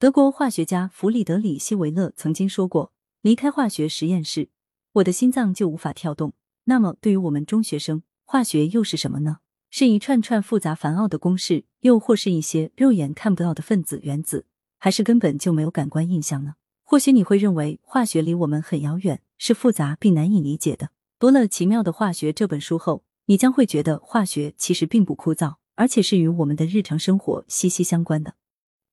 德国化学家弗里德里希·维勒曾经说过：“离开化学实验室，我的心脏就无法跳动。”那么，对于我们中学生，化学又是什么呢？是一串串复杂繁奥的公式，又或是一些肉眼看不到的分子、原子，还是根本就没有感官印象呢？或许你会认为化学离我们很遥远，是复杂并难以理解的。读了《奇妙的化学》这本书后，你将会觉得化学其实并不枯燥，而且是与我们的日常生活息息相关的。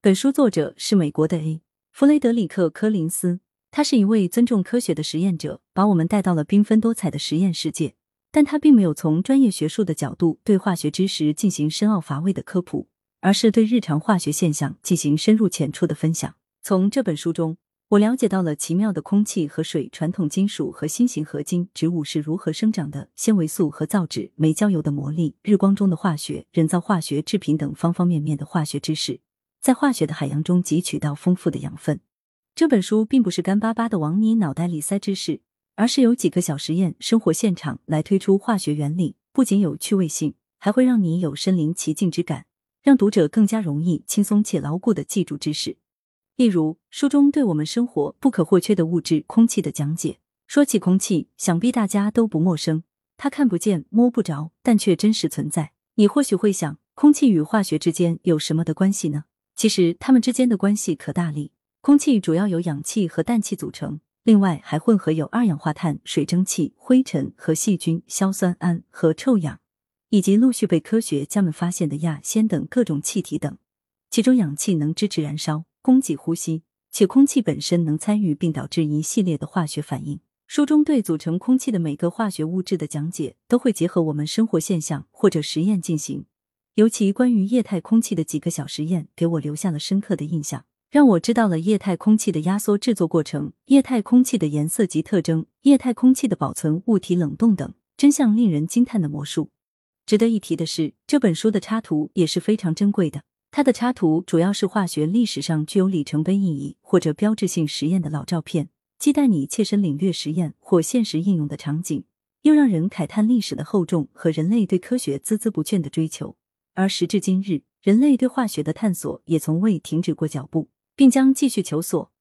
本书作者是美国的 A. 弗雷德里克·柯林斯，他是一位尊重科学的实验者，把我们带到了缤纷多彩的实验世界。但他并没有从专业学术的角度对化学知识进行深奥乏味的科普，而是对日常化学现象进行深入浅出的分享。从这本书中，我了解到了奇妙的空气和水、传统金属和新型合金、植物是如何生长的、纤维素和造纸、煤焦油的魔力、日光中的化学、人造化学制品等方方面面的化学知识，在化学的海洋中汲取到丰富的养分。这本书并不是干巴巴的往你脑袋里塞知识。而是有几个小实验、生活现场来推出化学原理，不仅有趣味性，还会让你有身临其境之感，让读者更加容易、轻松且牢固的记住知识。例如，书中对我们生活不可或缺的物质——空气的讲解。说起空气，想必大家都不陌生，它看不见、摸不着，但却真实存在。你或许会想，空气与化学之间有什么的关系呢？其实，它们之间的关系可大哩。空气主要由氧气和氮气组成。另外还混合有二氧化碳、水蒸气、灰尘和细菌、硝酸铵和臭氧，以及陆续被科学家们发现的亚铅等各种气体等。其中氧气能支持燃烧，供给呼吸，且空气本身能参与并导致一系列的化学反应。书中对组成空气的每个化学物质的讲解，都会结合我们生活现象或者实验进行。尤其关于液态空气的几个小实验，给我留下了深刻的印象。让我知道了液态空气的压缩制作过程、液态空气的颜色及特征、液态空气的保存、物体冷冻等，真相令人惊叹的魔术。值得一提的是，这本书的插图也是非常珍贵的。它的插图主要是化学历史上具有里程碑意义或者标志性实验的老照片，既带你切身领略实验或现实应用的场景，又让人慨叹历史的厚重和人类对科学孜孜不倦的追求。而时至今日，人类对化学的探索也从未停止过脚步。并将继续求索。